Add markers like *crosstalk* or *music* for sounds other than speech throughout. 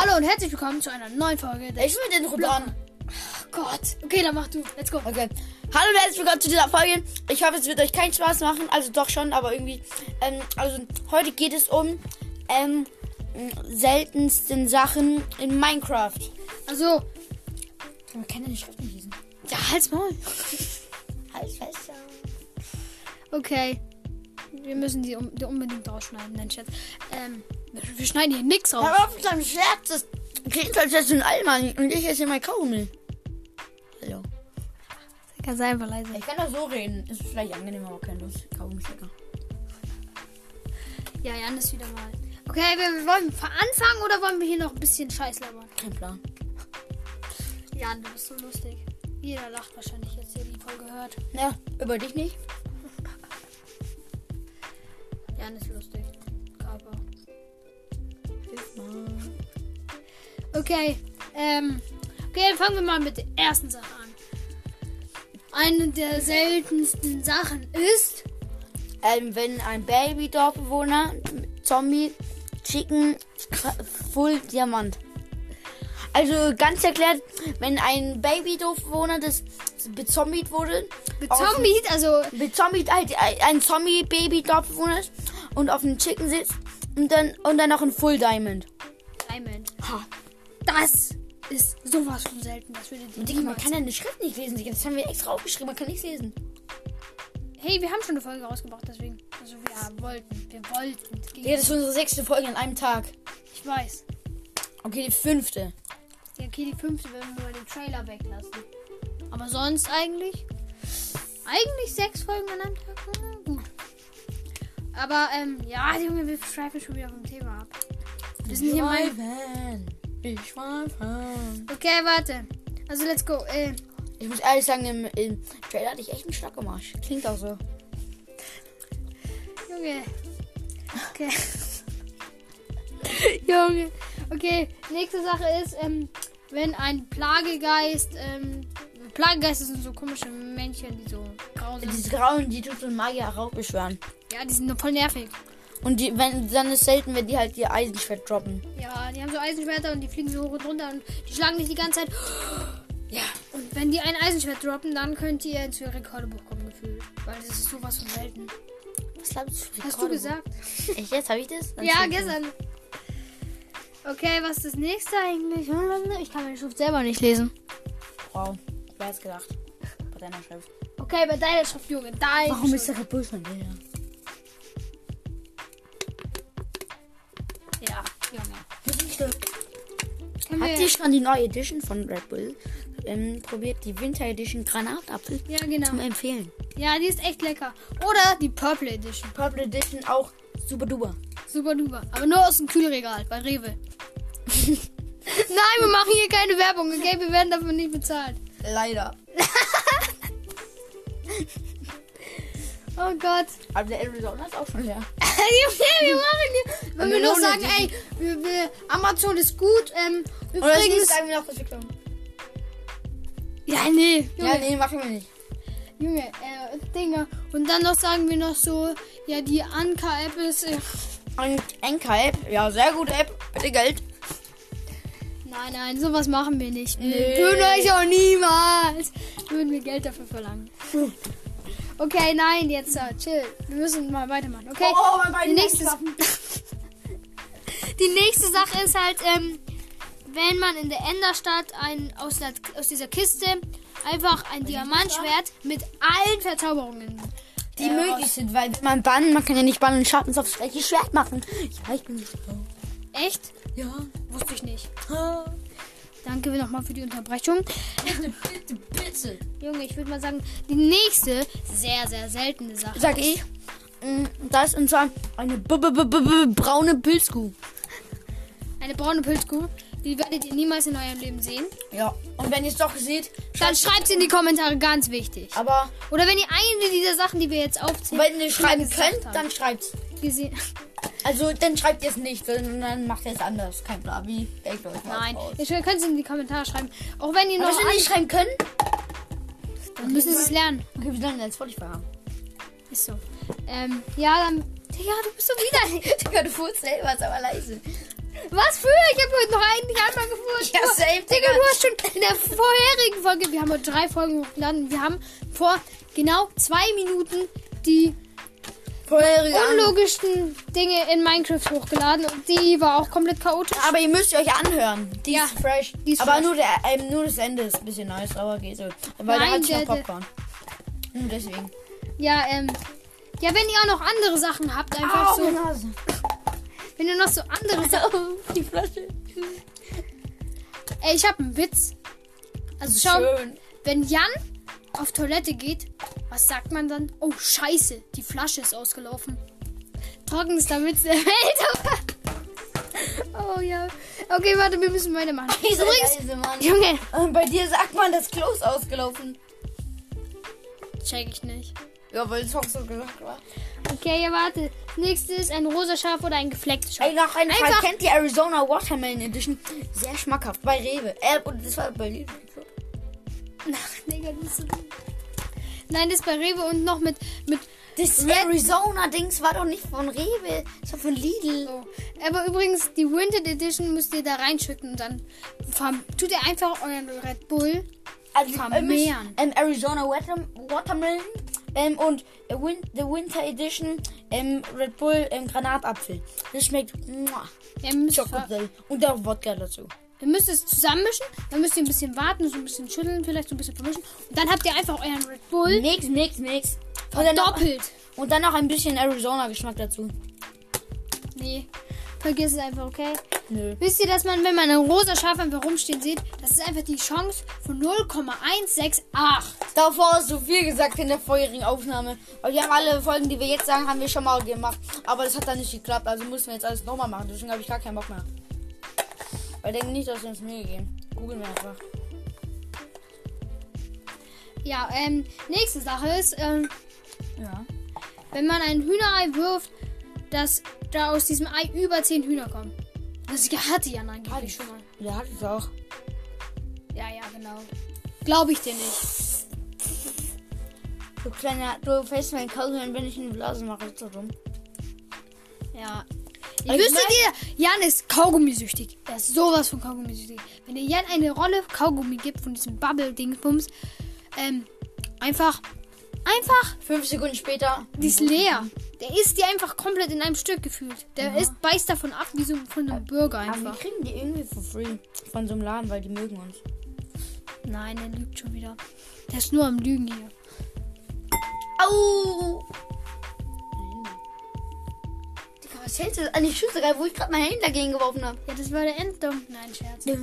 Hallo und herzlich willkommen zu einer neuen Folge. Der Ich will den Ruban. oh Gott. Okay, dann mach du. Let's go. Okay. Hallo und herzlich willkommen zu dieser Folge. Ich hoffe, es wird euch keinen Spaß machen. Also doch schon, aber irgendwie. Ähm, also heute geht es um ähm, seltensten Sachen in Minecraft. Also, Man kann ja nicht lesen. ja, halt's mal. Halt fest. Okay. Wir müssen die, die unbedingt rausschneiden, nein, Schatz. Ähm, wir, schneiden hier nichts raus. Hör auf mit deinem Scherz. Das klingt, als wärst du ein Allmann und ich esse hier mein Kaugummi. Hallo. Kannst du einfach leise. Ich kann doch so reden. Ist vielleicht angenehm, aber kein Lust. Kaugummi ist lecker. Ja, Jan ist wieder mal. Okay, wir, wir wollen anfangen oder wollen wir hier noch ein bisschen Scheiß labern? Kein Plan. Jan, du bist so lustig. Jeder lacht wahrscheinlich jetzt, der die Folge hört. Ja, über dich nicht. *laughs* Jan ist lustig. Okay, ähm, okay, dann fangen wir mal mit der ersten Sache an. Eine der seltensten Sachen ist, Ähm, wenn ein Baby-Dorfbewohner, Zombie, Chicken, Full Diamant. Also ganz erklärt, wenn ein Baby-Dorfbewohner, das bezombied wurde, bezombied, also, bezombied halt ein Zombie-Baby-Dorfbewohner ist und auf dem Chicken sitzt und dann und dann noch ein Full. Diamond. Das ist sowas von selten. Das würde die Digga, man kann ja eine Schrift nicht lesen, Digga. Das haben wir extra aufgeschrieben, man kann nichts lesen. Hey, wir haben schon eine Folge rausgebracht, deswegen. Also, wir wollten. Wir wollten. Digga, das ist unsere sechste Folge an einem Tag. ich weiß. Okay, die fünfte. Ja, okay, die fünfte, wenn wir mal den Trailer weglassen. Aber sonst eigentlich? Eigentlich sechs Folgen an einem Tag? Na, gut. Aber, ähm, ja, Junge, wir schweifen schon wieder vom Thema ab. Wir sind hier mal. Ich schweife. Okay, warte. Also, let's go. Äh, Ich muss ehrlich sagen, im, im Trailer hatte ich echt einen Stockemarsch. Klingt auch so. Junge. Okay. *laughs* Junge. Okay, nächste Sache ist, ähm, wenn ein Plagegeist, ähm, Plagegeiste sind so komische Männchen, die so grau sind. Diese grauen, die tut so ein Magier auch beschwören. Ja, die sind nur voll nervig. Und die, wenn, dann ist selten, wenn die halt ihr Eisenschwert droppen. Ja, die haben so Eisenschwerter und die fliegen so hoch und runter und die schlagen dich die ganze Zeit. Ja. Und wenn die ein Eisenschwert droppen, dann könnt ihr ins Rekordebuch kommen, gefühlt. Weil das ist sowas von selten. Was glaubst du? Hast du gesagt? Echt jetzt? Habe ich das? Dann Ja, gestern. Okay, was ist das nächste eigentlich? Ich kann meine Schrift selber nicht lesen. Wow. Wer hat's gedacht? Bei deiner Schrift. Okay, bei deiner Schrift, Junge. Deine Warum ist Schrift. der Red Bull Habt Können ihr wir... schon die neue Edition von Red Bull ähm, probiert? Die Winter Edition Granatapfel? Ja, genau. Zum Empfehlen. Ja, die ist echt lecker. Oder die Purple Edition. Purple Edition auch super duper. Super duper. Aber nur aus dem Kühlregal bei Rewe. *laughs* Nein, wir machen hier keine Werbung, okay? Wir werden dafür nicht bezahlt. Leider. *laughs* Oh Gott. Aber der Arizona ist auch schon leer. *laughs* wir machen. Wenn wir Melone, sagen, ey, wir, wir, Amazon ist gut. Ähm, Oder übrigens. sagen wir noch, klauen. Ja, nee. Junge, Ja, nee, machen wir nicht. Junge äh, Dinger. Und dann noch sagen wir noch so, ja, die Anka-App ist. Äh, Und Enka-App, ja, sehr gute App. Bitte Geld. nein, nein, sowas machen wir nicht. Nee. würden euch auch niemals. Würden wir Geld dafür verlangen. Okay, nein, jetzt äh, chill. Wir müssen mal weitermachen. Okay. Oh, mein Bein die nächste, *laughs* die nächste Sache ist halt, ähm, wenn man in der Enderstadt ein, aus, der, aus dieser Kiste einfach ein Diamantschwert mit allen Verzauberungen. Die äh, möglich sind, weil wenn man bannen, man kann ja nicht bannen und Schattens aufs gleiche Schwert machen. Ja, ich bin nicht so. Echt? Ja. Wusste ich nicht. Danke nochmal für die Unterbrechung. Bitte, bitte, bitte. Junge, ich würde mal sagen, die nächste sehr, sehr seltene Sache. Sag ich. mm, Das ist und zwar eine b -b -b braune Pilzkuh. Eine braune Pilzkuh. Die werdet ihr niemals in eurem Leben sehen. Ja. Und wenn ihr es doch seht, Dann schreibt in die Kommentare, ganz wichtig. aber Oder wenn ihr eine dieser Sachen, die wir jetzt aufzählen, wenn ihr schreiben könnt, dann schreibt's. gesehen. Also dann schreibt ihr es nicht, sondern dann macht ihr es anders. Kein Plan. Wie? Denkt euch was Nein, aus. ihr könnt es in die Kommentare schreiben. Auch wenn ihr Aber noch wenn wir nicht schreiben können, an, müssen sie es lernen. okay, wir sollen jetzt Spotify haben. Ist so. Ähm, ja, dann. Digga, du bist so widerlich. *laughs* Digga, du furzt selber, ist aber leise. Was für? Ich habe heute noch einen nicht einmal gefurzt. Ja, safe, Digga, Digga. du hast schon in der vorherigen Folge, wir haben heute drei Folgen hochgeladen. Wir haben vor genau zwei Minuten Vorherige unlogischsten Dinge in Minecraft hochgeladen und die war auch komplett chaotisch. Aber ihr müsst euch anhören. Die Ja, ist fresh. die ist aber fresh. nur, der, ähm, nur das Ende ist ein bisschen nice, aber geht so. Weil da Nein, hat sich der- noch Popcorn. Nur deswegen. Ja, ähm, ja, wenn ihr auch noch andere Sachen habt, einfach so, Nase. wenn ihr noch so andere Sachen, *laughs* Die Flasche. ey, ich habe einen Witz. Also schau, wenn Jan auf Toilette geht, was sagt man dann? Oh, scheiße, die Flasche ist ausgelaufen. Trockenster Witz der *laughs* Welt. oh ja. Okay, warte, wir müssen weitermachen. Dieser Übrigens. Junge, Und bei dir sagt man, das Klo ist ausgelaufen. check ich nicht. Ja, weil es auch so gesagt war. Okay, ja, warte. Nächstes ein rosa Schaf oder ein geflecktes Schaf. Ey, noch ein. Einfach- Kennt ihr Arizona Watermelon Edition? Sehr schmackhaft. Bei Rewe. Äh, und das war bei Lidl. Ach, Digga, das ist so Nein, das ist bei Rewe und noch mit, mit Das Arizona-Dings war doch nicht von Rewe. Das war von Lidl. So. Aber übrigens, die Winter Edition müsst ihr da reinschütten und dann tut ihr einfach euren Red Bull. Also, Vermehren. Ähm, Arizona Water Watermelon ähm, und Win The Winter Edition ähm, Red Bull ähm, Granatapfel. Das schmeckt muah, Schokolade. Und auch Wodka dazu. Ihr müsst es zusammenmischen, dann müsst ihr ein bisschen warten, so ein bisschen schütteln, vielleicht so ein bisschen vermischen. Und dann habt ihr einfach euren Red Bull Nix, nix, nix. Und dann, noch, doppelt. und dann noch ein bisschen Arizona-Geschmack dazu. Nee, vergiss es einfach, okay? Nö. Wisst ihr, dass man, wenn man ein rosa Schaf einfach rumstehen sieht, das ist einfach die Chance von 0,168. Davor hast du viel gesagt in der vorherigen Aufnahme. Aber die haben alle Folgen, die wir jetzt sagen, haben wir schon mal gemacht. Aber das hat dann nicht geklappt. Also müssen wir jetzt alles nochmal machen. Deswegen habe ich gar keinen Bock mehr. Weil ich denke nicht, dass sie uns Mühe geben. Googeln wir einfach. Ja, ähm, nächste Sache ist, ähm, Ja. wenn man ein Hühnerei wirft, dass da aus diesem Ei über 10 Hühner kommen. Das hatte Jan angeblich schon mal. Der hat es auch. Ja, ja, genau. Glaube ich dir nicht. Du kleiner, du fällst mein Kaugummi, wenn ich eine Blase mache. Ist so dumm. Ja. Ich wüsstet ihr, Jan ist Kaugummisüchtig. Er ist sowas von Kaugummisüchtig. Wenn ihr Jan eine Rolle Kaugummi gibt von diesem Bubble-Dingsbums, ähm, einfach, einfach, Fünf Sekunden später. die ist leer. Der isst die einfach komplett in einem Stück gefühlt. Der isst, beißt davon ab, wie so von einem Burger Aber wir einfach. kriegen die irgendwie for free. Von so einem Laden, weil die mögen uns. Nein, der lügt schon wieder. Der ist nur am Lügen hier. Au! Was hältst du an die Schüsse wo ich gerade mein Handy dagegen geworfen habe? Ja, das war der Enddom. Nein, Scherz. Das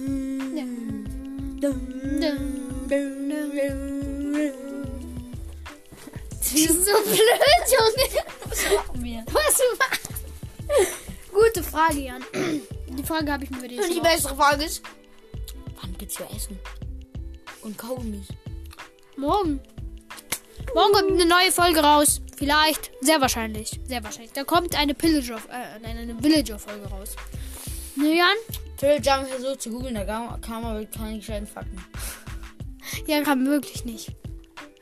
ist so blöd, Junge. machen wir? Was du? Gute Frage, Jan. Die Frage habe ich mir dich Und die bessere Frage ist, wann gibt's hier Essen? Und Kaugummis. Morgen. Morgen kommt eine neue Folge raus. Vielleicht. Sehr wahrscheinlich. Sehr wahrscheinlich. Da kommt eine Pillager, äh, nein, eine Villager-Folge raus. Ne, Jan? Phil Jam versucht zu googeln, da kam, kam aber keine gescheiten Fakten. *laughs* Ja, kann wirklich nicht.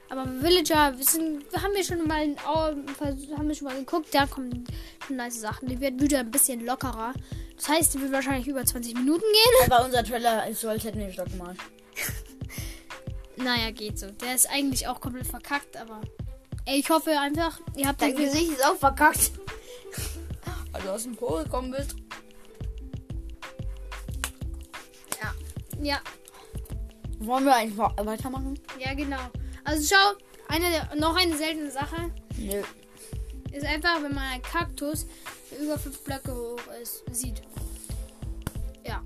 Aber Villager, wissen, haben wir schon mal, haben wir schon mal geguckt, da kommen schon nice Sachen. Die wird wieder ein bisschen lockerer. Das heißt, die wird wahrscheinlich über 20 Minuten gehen. Aber unser Trailer ist so, als hätten wir Stock gemalt. *laughs* Naja, geht so. Der ist eigentlich auch komplett verkackt, aber. Ey, ich hoffe einfach, ihr habt Dein Gesicht ist auch verkackt. Weil du aus dem Po gekommen bist. Ja. Ja, Wollen wir eigentlich wa- weitermachen? ja, genau. Also schau, eine der, noch eine seltene Sache Nö. ist einfach, wenn man einen Kaktus, über fünf Blöcke hoch ist, sieht. Ja.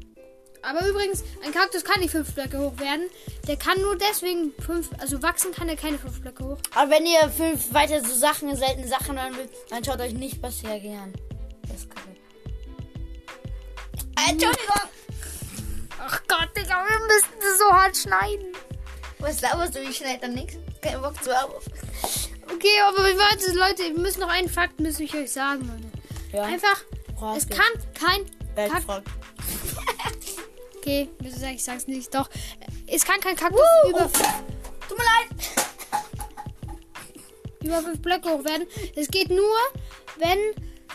Aber übrigens, ein Kaktus kann nicht fünf Blöcke hoch werden. Der kann nur deswegen fünf, also wachsen kann er keine fünf Blöcke hoch. Aber wenn ihr fünf weiter so Sachen, seltene Sachen hören wollt, dann schaut euch nicht bisher an. Das ist kacke. Äh, Entschuldigung. Ach Gott, Digga, wir müssen das so hart schneiden. Was laberst du? Ich schneide dann nichts. Kein Bock zu haben. Okay, aber warte, Leute, wir müssen noch einen Fakt, müssen ich euch sagen, Leute. Ja. Einfach, Frage. es kann kein Kak Weltfrag. Okay, wie gesagt, ich sag's nicht. Doch, es kann kein Kaktus Woo! über, Tut mir leid. über fünf Blöcke hoch werden. Es geht nur, wenn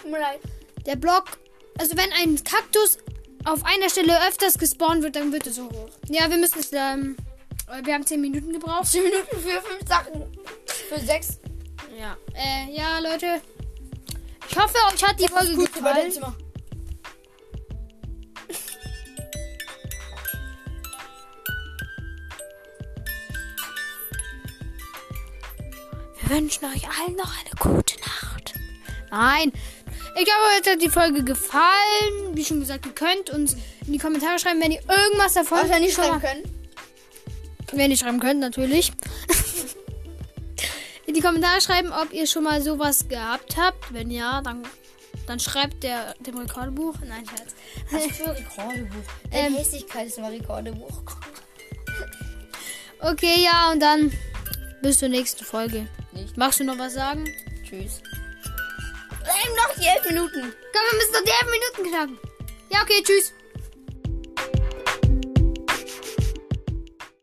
Tut mir leid. der Block, also wenn ein Kaktus auf einer Stelle öfters gespawnt wird, dann wird es so hoch. Ja, wir müssen es, ähm, wir haben 10 Minuten gebraucht. 10 Minuten für 5 Sachen. Für 6. Ja. Äh, ja, Leute. Ich hoffe, euch hat die Folge Gut, gefallen. Wünschen euch allen noch eine gute Nacht. Nein. Ich glaube, euch hat die Folge gefallen. Wie schon gesagt, ihr könnt uns in die Kommentare schreiben, wenn ihr irgendwas davon wir nicht schreiben mal- können. Wenn ihr schreiben könnt, natürlich. *laughs* in die Kommentare schreiben, ob ihr schon mal sowas gehabt habt. Wenn ja, dann, dann schreibt der dem Rekordbuch. Nein, Scherz. Was für Rekordebuch? Ähm. Hässlichkeit ist mein Rekordebuch. Okay, ja, und dann bis zur nächsten Folge. Nicht. Magst du noch was sagen? Tschüss. Nein, noch die 11 Minuten. Komm, wir müssen noch die 11 Minuten knacken. Ja, okay, tschüss.